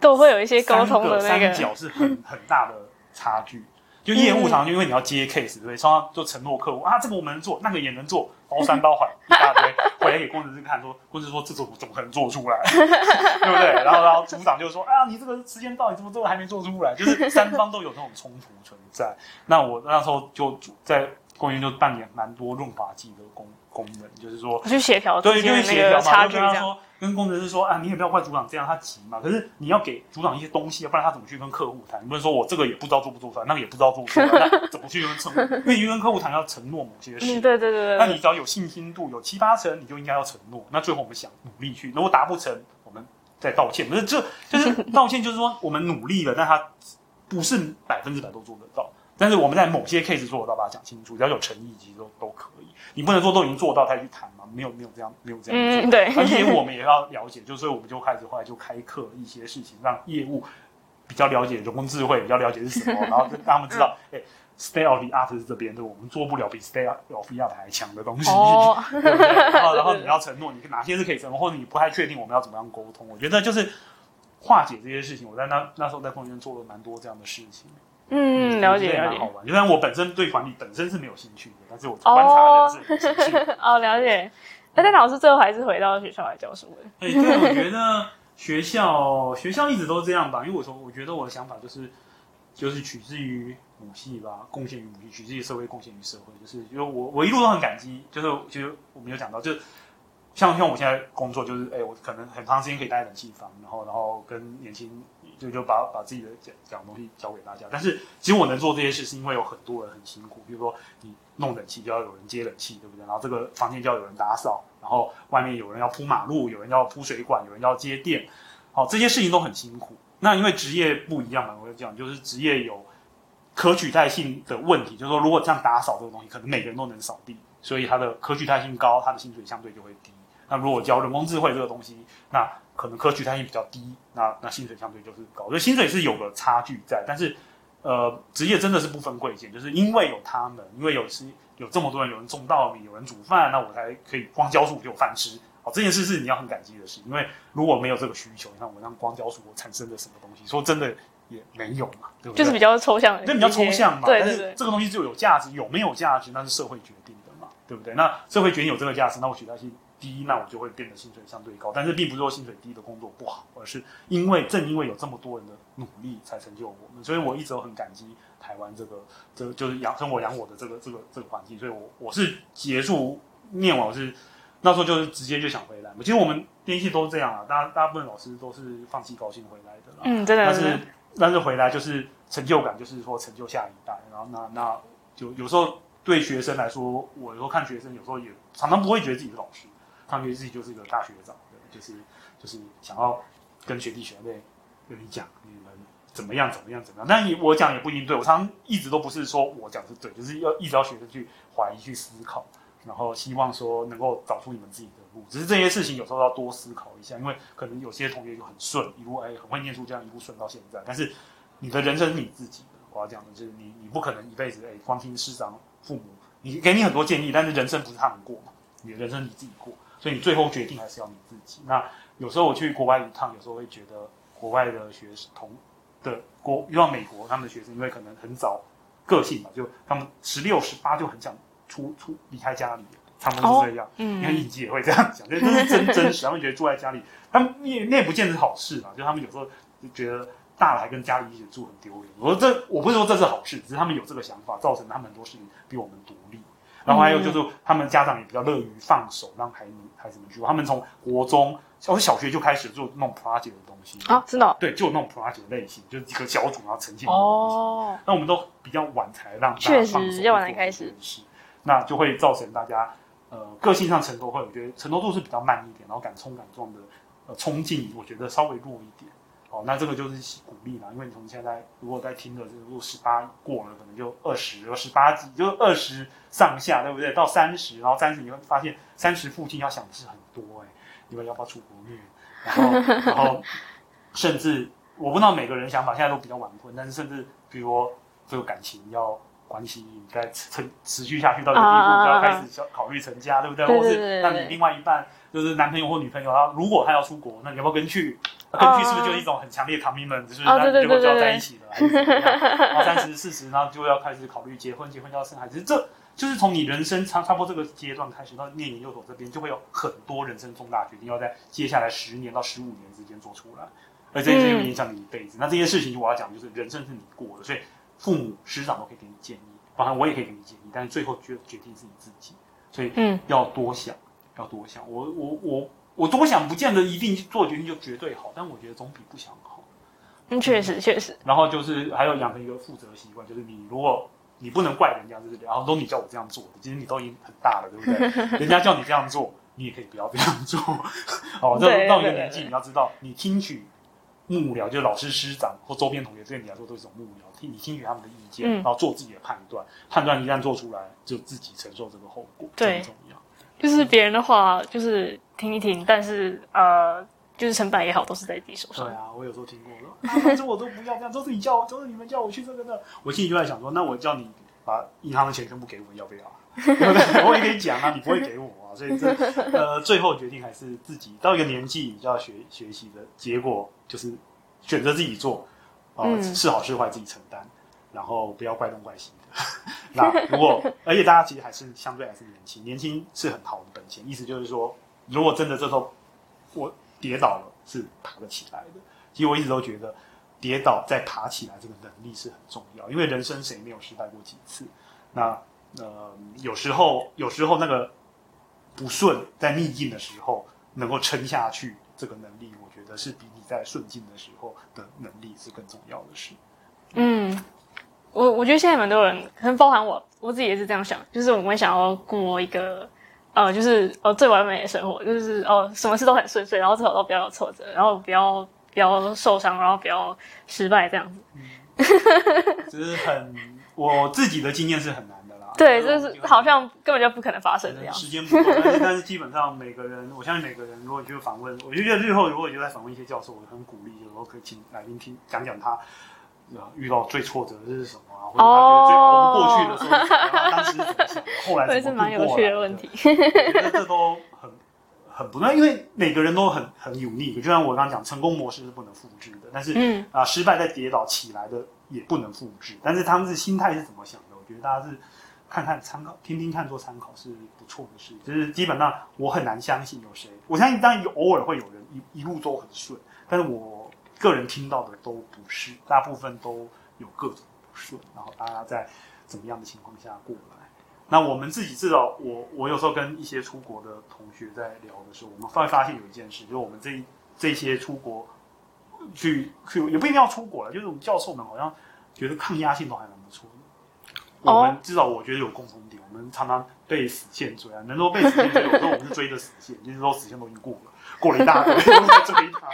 都会有一些沟通的那个三角是很很大的差距。就业务上就因为你要接 case，对不对？常常就承诺客户啊，这个我们能做，那个也能做，包山包海一大堆，回来给工程师看，说工程师说这种怎么可能做出来，对不对？然后然后组长就说啊，你这个时间到底怎么做还没做出来？就是三方都有这种冲突存在。那我那时候就在工研院就扮演蛮多润滑剂的功功能，就是说去协调，对，就是协调嘛，就跟他说。跟工程师说啊，你也不要怪组长这样，他急嘛。可是你要给组长一些东西，不然他怎么去跟客户谈？你不能说我这个也不知道做不做出来，那个也不知道做不出来，那怎么去跟客户？因为你跟客户谈要承诺某些事，嗯，对对对对。那你只要有信心度有七八成，你就应该要承诺。那最后我们想努力去，如果达不成，我们再道歉。可是这就是道歉，就是说我们努力了，但他不是百分之百都做得到。但是我们在某些 case 做得到，把它讲清楚，只要有诚意，其实都都可以。你不能说都已经做到再去谈嘛？没有没有这样没有这样做。嗯，对。而且我们也要了解，就所以我们就开始后来就开课一些事情，让业务比较了解人工智慧，比较了解是什么，然后让他们知道，哎、欸、，state of the art 是这边，对，我们做不了比 state of the art 还强的东西，哦、对 不对？然后然后你要承诺，你哪些是可以承诺，或者你不太确定我们要怎么样沟通？我觉得就是化解这些事情。我在那那时候在空间做了蛮多这样的事情。嗯，了解了解。好玩，就像我本身对管理本身是没有兴趣的，但是我观察人是有兴趣的。哦，了解。那但老师最后还是回到学校来教书的。哎，对，我觉得学校学校一直都这样吧，因为我说，我觉得我的想法就是，就是取之于母系吧，贡献于母系，取之于社会，贡献于社会。就是，因为我我一路都很感激，就是其实我们有讲到，就像像我现在工作，就是哎，我可能很长时间可以待在冷气房，然后然后跟年轻。就就把把自己的讲讲东西交给大家，但是其实我能做这些事，是因为有很多人很辛苦。比如说你弄冷气，就要有人接冷气，对不对？然后这个房间就要有人打扫，然后外面有人要铺马路，有人要铺水管，有人要接电，好，这些事情都很辛苦。那因为职业不一样嘛，我就讲就是职业有可取代性的问题，就是说如果这样打扫这个东西，可能每个人都能扫地，所以它的可取代性高，它的薪水相对就会低。那如果教人工智慧这个东西，那可能科取代性比较低，那那薪水相对就是高，所以薪水是有个差距在，但是，呃，职业真的是不分贵贱，就是因为有他们，因为有是有这么多人，有人种稻米，有人煮饭，那我才可以光教书就有饭吃，好，这件事是你要很感激的事，因为如果没有这个需求，你看我让光教书我产生了什么东西，说真的也没有嘛，对不对？就是比较抽象的，就比较抽象嘛，对对对，但是这个东西就有价值，有没有价值那是社会决定的嘛，对不对？那社会决定有这个价值，那我取代性。低，那我就会变得薪水相对高，但是并不是说薪水低的工作不好，而是因为正因为有这么多人的努力才成就我们，所以我一直都很感激台湾这个，这就是养生我养我的这个这个这个环境，所以我我是结束念完我是那时候就是直接就想回来，其实我们电器都是这样啊，大大部分老师都是放弃高薪回来的啦，嗯，真的，但是但是回来就是成就感，就是说成就下一代，然后那那就有时候对学生来说，我有时候看学生有时候也常常不会觉得自己是老师。他们觉自己就是一个大学长，就是就是想要跟学弟学妹跟你讲你们怎么样怎么样怎么样，但我讲也不一定对。我常常一直都不是说我讲是对，就是要一直要学着去怀疑、去思考，然后希望说能够找出你们自己的路。只是这些事情有时候要多思考一下，因为可能有些同学就很顺，一路哎很会念书，这样一路顺到现在。但是你的人生是你自己的，我要讲的就是你你不可能一辈子哎光听师长父母，你给你很多建议，但是人生不是他们过嘛，你的人生你自己过。所以你最后决定还是要你自己。那有时候我去国外一趟，有时候会觉得国外的学生同的国遇到美国他们的学生，因为可能很早个性嘛，就他们十六十八就很想出出离开家里，他们是这样。嗯，你看影集也会这样讲，这是真真实。他们觉得住在家里，他们也那也不见得是好事嘛。就他们有时候就觉得大了还跟家里一起住很丢脸。我说这我不是说这是好事，只是他们有这个想法，造成他们很多事情比我们独立。然后还有就是，他们家长也比较乐于放手，让孩子孩子们去。他们从国中，或小学就开始做那种 project 的东西啊，真的、哦？对，就有那种 project 类型，就是几个小组然后呈现的东西。哦，那我们都比较晚才让大家放手，确实要晚才开始。是，那就会造成大家呃个性上承受会，我觉得承受度是比较慢一点，然后敢冲敢撞的呃冲劲，我觉得稍微弱一点。哦，那这个就是鼓励嘛，因为你从现在如果在听的，这个如果十八过了，可能就二十，有十八级，就二十上下，对不对？到三十，然后三十你会发现三十附近要想的事很多哎，你们要不要出国念？然后，然后 甚至我不知道每个人想法现在都比较晚婚，但是甚至比如说这个感情要关系应该持持续下去到一个地步，就要开始考虑成家，对不对？或是那你另外一半就是男朋友或女朋友，他如果他要出国，那你要不要跟去？跟去是不是就是一种很强烈的 commitment？就是那结果就要在一起了，三十、四十，然后就要开始考虑结婚，结婚就要生孩子。这就是从你人生差差不多这个阶段开始，到念研究所这边，就会有很多人生重大决定要在接下来十年到十五年之间做出来，而这件事情影响你一辈子。那这件事情，我要讲就是人生是你过的，所以父母师长都可以给你建议，当然我也可以给你建议，但是最后决决定是你自己。所以，嗯，要多想，要多想。我我我我多想不见得一定做决定就绝对好，但我觉得总比不想好。嗯，确实确实。然后就是还有养成一个负责的习惯，就是你如果你不能怪人家，就是然后都你叫我这样做的，其实你都已经很大了，对不对？人家叫你这样做，你也可以不要这样做。哦，这到一个年纪，你要知道，你听取幕僚，就是老师、师长或周边同学对你来说都是一种幕僚，听你听取他们的意见，嗯、然后做自己的判断。判断一旦做出来，就自己承受这个后果，对，很重要。就是别人的话，就是听一听，但是呃。就是成败也好，都是在自己手上。对啊，我有时候听过说，反正我都不要这样，都是你叫我，都是你们叫我去这个的。我心里就在想说，那我叫你把银行的钱全部给我，要不要？对不对？我也可以讲啊，你不会给我啊，所以这呃，最后决定还是自己到一个年纪，你就要学学习的结果就是选择自己做，呃，嗯、是好是坏自己承担，然后不要怪东怪西的。那如果而且大家其实还是相对还是年轻，年轻是很好的本钱。意思就是说，如果真的这时候我。跌倒了是爬得起来的。其实我一直都觉得，跌倒再爬起来这个能力是很重要。因为人生谁没有失败过几次？那呃，有时候有时候那个不顺，在逆境的时候能够撑下去，这个能力，我觉得是比你在顺境的时候的能力是更重要的事。嗯，我我觉得现在蛮多人，可能包含我，我自己也是这样想，就是我们想要过一个。呃，就是呃，最完美的生活，就是哦，什么事都很顺遂，然后最好都不要有挫折，然后不要不要受伤，然后不要失败这样子。嗯，就是很我自己的经验是很难的啦。对，就是好像根本就不可能发生这样。时间不够，但是但是基本上每个人，我相信每个人，如果就访问，我就觉得日后如果就在访问一些教授，我很鼓励，有时候可以请来宾听讲讲他。遇到最挫折的是什么啊？或者他觉得最熬不过去的时候，哦、当时是怎么想？后来怎么度过来的？是蛮有趣的问题。我觉得这都很很不断，因为每个人都很很 unique。就像我刚刚讲，成功模式是不能复制的，但是、嗯、啊，失败再跌倒起来的也不能复制。但是他们是心态是怎么想的？我觉得大家是看看参考，听听看做参考是不错的事。就是基本上我很难相信有谁，我相信当然有偶尔会有人一一路都很顺，但是我。个人听到的都不是，大部分都有各种不顺，然后大家在怎么样的情况下过来？那我们自己知道，我我有时候跟一些出国的同学在聊的时候，我们会发现有一件事，就是我们这这些出国去去也不一定要出国了，就是我们教授们好像觉得抗压性都还蛮不错的。我们至少我觉得有共同点，我们常常被死线追啊，能够被死线追，有时候我们是追着死线，就是说死线都已经过了，过了一大堆，都在追他。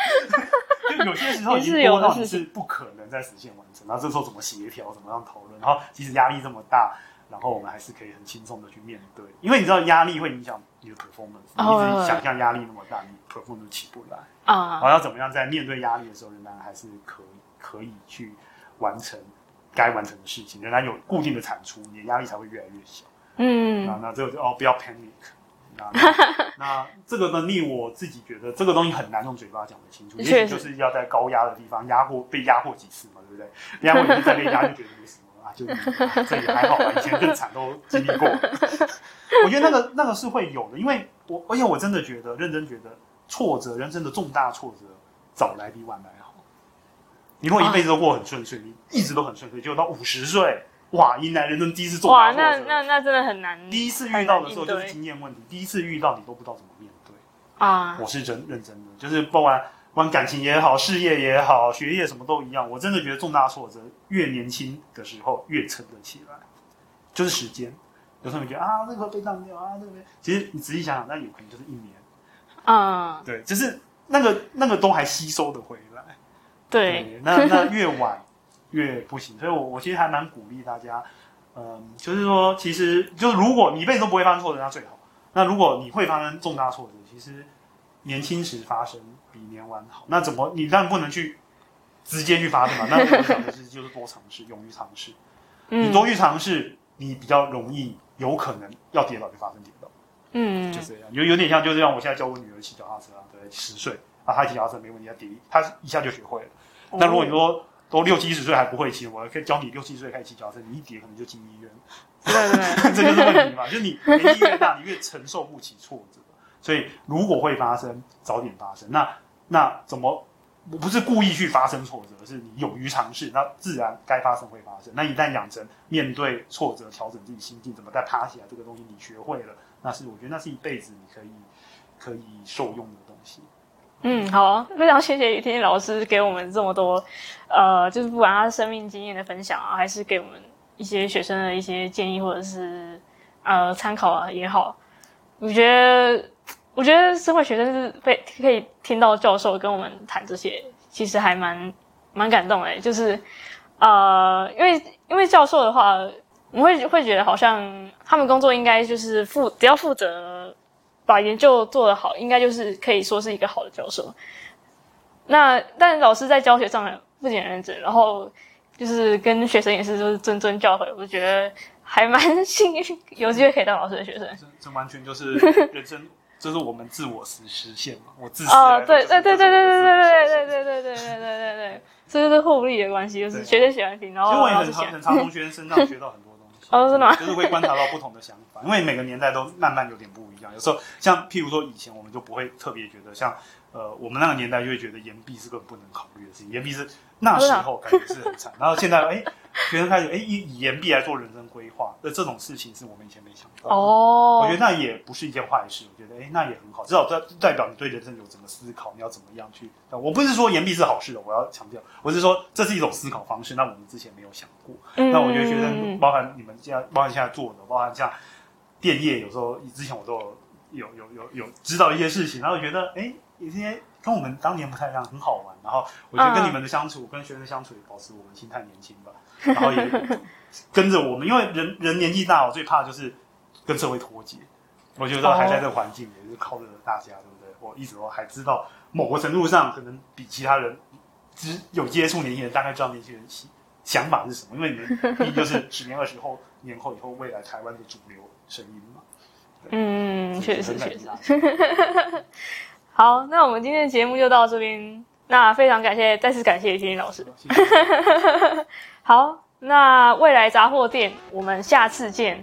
就有些时候已经多到你是不可能在实现完成，然后这时候怎么协调，怎么样讨论，然后即使压力这么大，然后我们还是可以很轻松的去面对，因为你知道压力会影响你的 performance，你一直想象压力那么大，你 performance 起不来啊。然后要怎么样在面对压力的时候，仍然还是可以可以去完成该完成的事情，仍然有固定的产出，你的压力才会越来越小。嗯，那那这个就哦不要 panic。那，那这个能力，我自己觉得这个东西很难用嘴巴讲得清楚，也许就是要在高压的地方压过，被压过几次嘛，对不对？压过一次再被压，就觉得没什么啊，就这也还好吧，以前更惨都经历过。我觉得那个那个是会有的，因为我而且我真的觉得，认真觉得挫折，人生的重大挫折，早来比晚来好。你如果一辈子都过很顺遂，你一直都很顺遂，就到五十岁。哇！迎来人生第一次重大挫折，哇，那那那真的很难。第一次遇到的时候就是经验问题，第一次遇到你都不知道怎么面对啊！我是真认真的，就是不管不管感情也好，事业也好，学业什么都一样。我真的觉得重大挫折越年轻的时候越撑得起来，就是时间。有时候你觉得啊，那个被当掉啊，那个其实你仔细想想，那有可能就是一年啊。对，就是那个那个都还吸收的回来。对，对那那越晚。越不行，所以我我其实还蛮鼓励大家，嗯，就是说，其实就是如果你一辈子都不会犯错的，那最好。那如果你会发生重大挫折，其实年轻时发生比年晚好。那怎么你当然不能去直接去发生嘛？那我想的是就是多尝试，勇于尝试。你多去尝试，你比较容易有可能要跌倒就发生跌倒。嗯，就这样，有有点像就是让我现在教我女儿骑脚踏车啊，对，十岁啊，她骑脚踏车没问题，她跌她一下就学会了。那如果你说，都六七十岁还不会骑，我可以教你六七十岁开始骑脚踏车，你一跌可能就进医院。对对对，这就是问题嘛，就是你年纪越大，你越承受不起挫折。所以如果会发生，早点发生。那那怎么？我不是故意去发生挫折，是你勇于尝试，那自然该发生会发生。那一旦养成面对挫折、调整自己心境，怎么再爬起来，这个东西你学会了，那是我觉得那是一辈子你可以可以受用的东西。嗯，好，非常谢谢于天老师给我们这么多，呃，就是不管他生命经验的分享啊，还是给我们一些学生的一些建议，或者是呃参考啊也好，我觉得，我觉得身为学生是被可以听到教授跟我们谈这些，其实还蛮蛮感动的，就是呃，因为因为教授的话，我会会觉得好像他们工作应该就是负只要负责。把研究做得好，应该就是可以说是一个好的教授。那但老师在教学上不仅认真，然后就是跟学生也是就是谆谆教诲，我觉得还蛮 幸运，有机会可以当老师的学生。这这完全就是 人生，这是我们自我实实现嘛？我自啊、哦，对对对对对对对对对对对对对对对对，这就是互利的关系，就是学生喜欢听，然后老师喜欢。其实我也很常很常从学生身上学到很多。哦，真的？就是会观察到不同的想法，因为每个年代都慢慢有点不一样。有时候像譬如说以前，我们就不会特别觉得像呃，我们那个年代就会觉得延毕是根本不能考虑的事情，延毕是那时候感觉是很惨。然后现在哎，学生开始哎以以延毕来做人生规划，那这种事情是我们以前没想到。哦，我觉得那也不是一件坏事。我觉得哎，那也很好，至少代代表你对人生有怎么思考，你要怎么样去。我不是说延毕是好事的，我要强调，我是说这是一种思考方式。那我们之前没有想过。嗯、那我觉得学生，包含你们现在，包含现在做的，包含像电业，有时候之前我都有有有有有知道一些事情，然后我觉得哎，有些跟我们当年不太一样，很好玩。然后我觉得跟你们的相处，嗯、跟学生的相处也保持我们心态年轻吧。然后也 跟着我们，因为人人年纪大，我最怕就是跟社会脱节。我觉得还在这个环境，哦、也是靠着大家，对不对？我一直都还知道，某个程度上可能比其他人只有接触年轻人，大概知道年轻人想法是什么？因为你们毕竟就是十年、二十后年后以后未来台湾的主流声音嘛。嗯，确实确实。好，那我们今天的节目就到这边。那非常感谢，再次感谢于天天老师。谢谢 好，那未来杂货店，我们下次见。